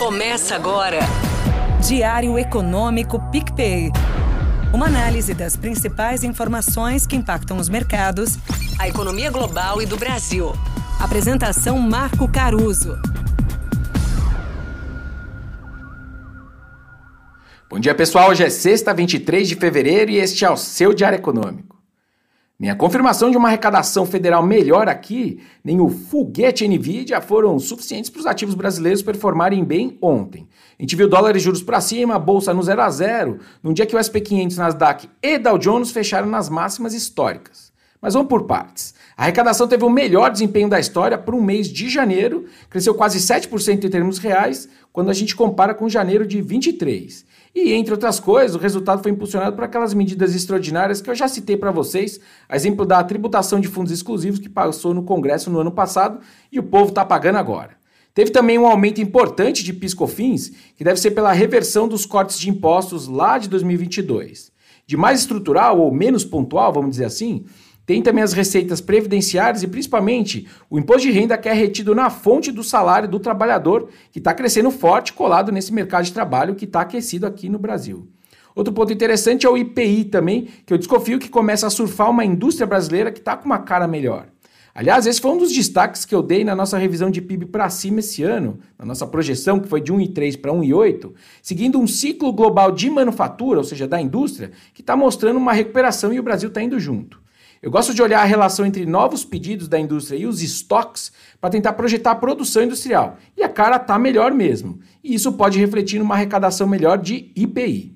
Começa agora. Diário Econômico PicPay. Uma análise das principais informações que impactam os mercados, a economia global e do Brasil. Apresentação Marco Caruso. Bom dia, pessoal. Hoje é sexta, 23 de fevereiro e este é o seu Diário Econômico. Nem a confirmação de uma arrecadação federal melhor aqui, nem o foguete NVIDIA foram suficientes para os ativos brasileiros performarem bem ontem. A gente viu dólares juros para cima, bolsa no 0 a 0, num dia que o SP 500, Nasdaq e Dow Jones fecharam nas máximas históricas. Mas vamos por partes. A arrecadação teve o melhor desempenho da história por um mês de janeiro, cresceu quase 7% em termos reais, quando a gente compara com janeiro de 23. E, entre outras coisas, o resultado foi impulsionado por aquelas medidas extraordinárias que eu já citei para vocês, a exemplo da tributação de fundos exclusivos que passou no Congresso no ano passado e o povo está pagando agora. Teve também um aumento importante de piscofins, que deve ser pela reversão dos cortes de impostos lá de 2022. De mais estrutural ou menos pontual, vamos dizer assim, tem também as receitas previdenciárias e principalmente o imposto de renda que é retido na fonte do salário do trabalhador, que está crescendo forte, colado nesse mercado de trabalho que está aquecido aqui no Brasil. Outro ponto interessante é o IPI também, que eu desconfio que começa a surfar uma indústria brasileira que está com uma cara melhor. Aliás, esse foi um dos destaques que eu dei na nossa revisão de PIB para cima esse ano, na nossa projeção, que foi de 1,3 para 1,8, seguindo um ciclo global de manufatura, ou seja, da indústria, que está mostrando uma recuperação e o Brasil está indo junto. Eu gosto de olhar a relação entre novos pedidos da indústria e os estoques para tentar projetar a produção industrial. E a cara está melhor mesmo. E isso pode refletir numa arrecadação melhor de IPI.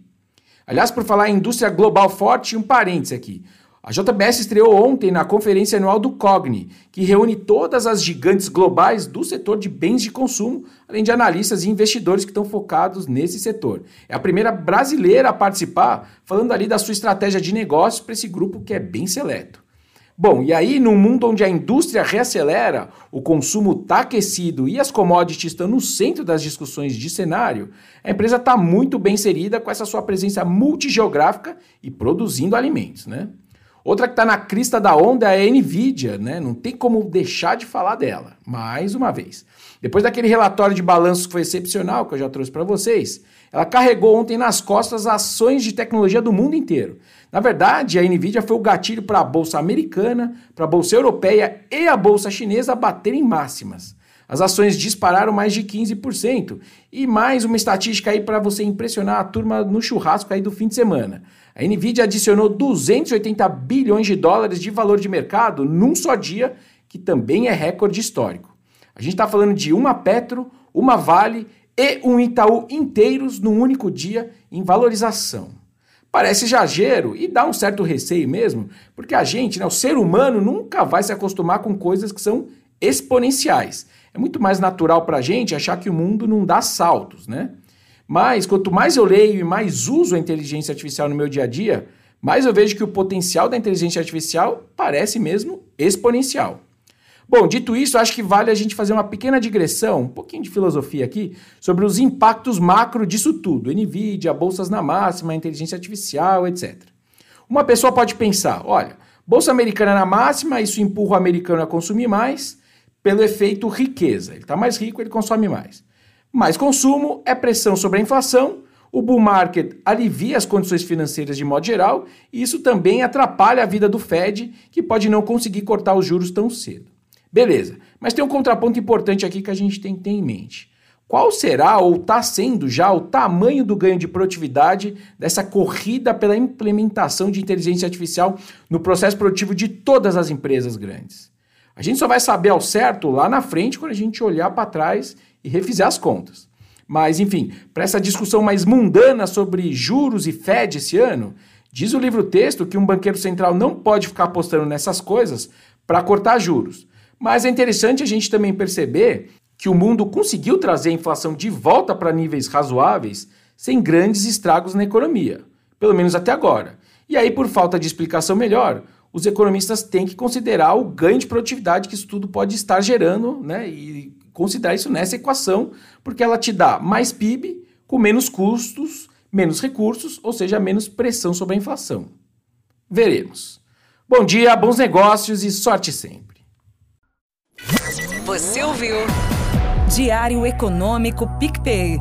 Aliás, por falar em indústria global forte, um parêntese aqui. A JBS estreou ontem na conferência anual do Cogni, que reúne todas as gigantes globais do setor de bens de consumo, além de analistas e investidores que estão focados nesse setor. É a primeira brasileira a participar, falando ali da sua estratégia de negócio para esse grupo que é bem seleto. Bom, e aí, num mundo onde a indústria reacelera, o consumo está aquecido e as commodities estão no centro das discussões de cenário, a empresa está muito bem inserida com essa sua presença multigeográfica e produzindo alimentos, né? Outra que está na crista da onda é a Nvidia, né? Não tem como deixar de falar dela. Mais uma vez. Depois daquele relatório de balanço que foi excepcional, que eu já trouxe para vocês, ela carregou ontem nas costas ações de tecnologia do mundo inteiro. Na verdade, a Nvidia foi o gatilho para a bolsa americana, para a bolsa europeia e a bolsa chinesa baterem máximas. As ações dispararam mais de 15%. E mais uma estatística aí para você impressionar a turma no churrasco aí do fim de semana. A Nvidia adicionou 280 bilhões de dólares de valor de mercado num só dia, que também é recorde histórico. A gente está falando de uma Petro, uma Vale e um Itaú inteiros num único dia em valorização. Parece exagero e dá um certo receio mesmo, porque a gente, né, o ser humano, nunca vai se acostumar com coisas que são exponenciais. É muito mais natural para a gente achar que o mundo não dá saltos, né? Mas quanto mais eu leio e mais uso a inteligência artificial no meu dia a dia, mais eu vejo que o potencial da inteligência artificial parece mesmo exponencial. Bom, dito isso, acho que vale a gente fazer uma pequena digressão, um pouquinho de filosofia aqui, sobre os impactos macro disso tudo: Nvidia, bolsas na máxima, inteligência artificial, etc. Uma pessoa pode pensar: olha, bolsa americana na máxima, isso empurra o americano a consumir mais, pelo efeito riqueza. Ele está mais rico, ele consome mais. Mais consumo é pressão sobre a inflação, o bull market alivia as condições financeiras de modo geral e isso também atrapalha a vida do Fed, que pode não conseguir cortar os juros tão cedo. Beleza, mas tem um contraponto importante aqui que a gente tem que ter em mente. Qual será ou está sendo já o tamanho do ganho de produtividade dessa corrida pela implementação de inteligência artificial no processo produtivo de todas as empresas grandes? A gente só vai saber ao certo lá na frente quando a gente olhar para trás e refizer as contas. Mas, enfim, para essa discussão mais mundana sobre juros e Fed esse ano, diz o livro-texto que um banqueiro central não pode ficar apostando nessas coisas para cortar juros. Mas é interessante a gente também perceber que o mundo conseguiu trazer a inflação de volta para níveis razoáveis sem grandes estragos na economia, pelo menos até agora. E aí, por falta de explicação melhor, os economistas têm que considerar o ganho de produtividade que isso tudo pode estar gerando, né? E considerar isso nessa equação, porque ela te dá mais PIB com menos custos, menos recursos, ou seja, menos pressão sobre a inflação. Veremos. Bom dia, bons negócios e sorte sempre. Você ouviu? Diário Econômico PicPay.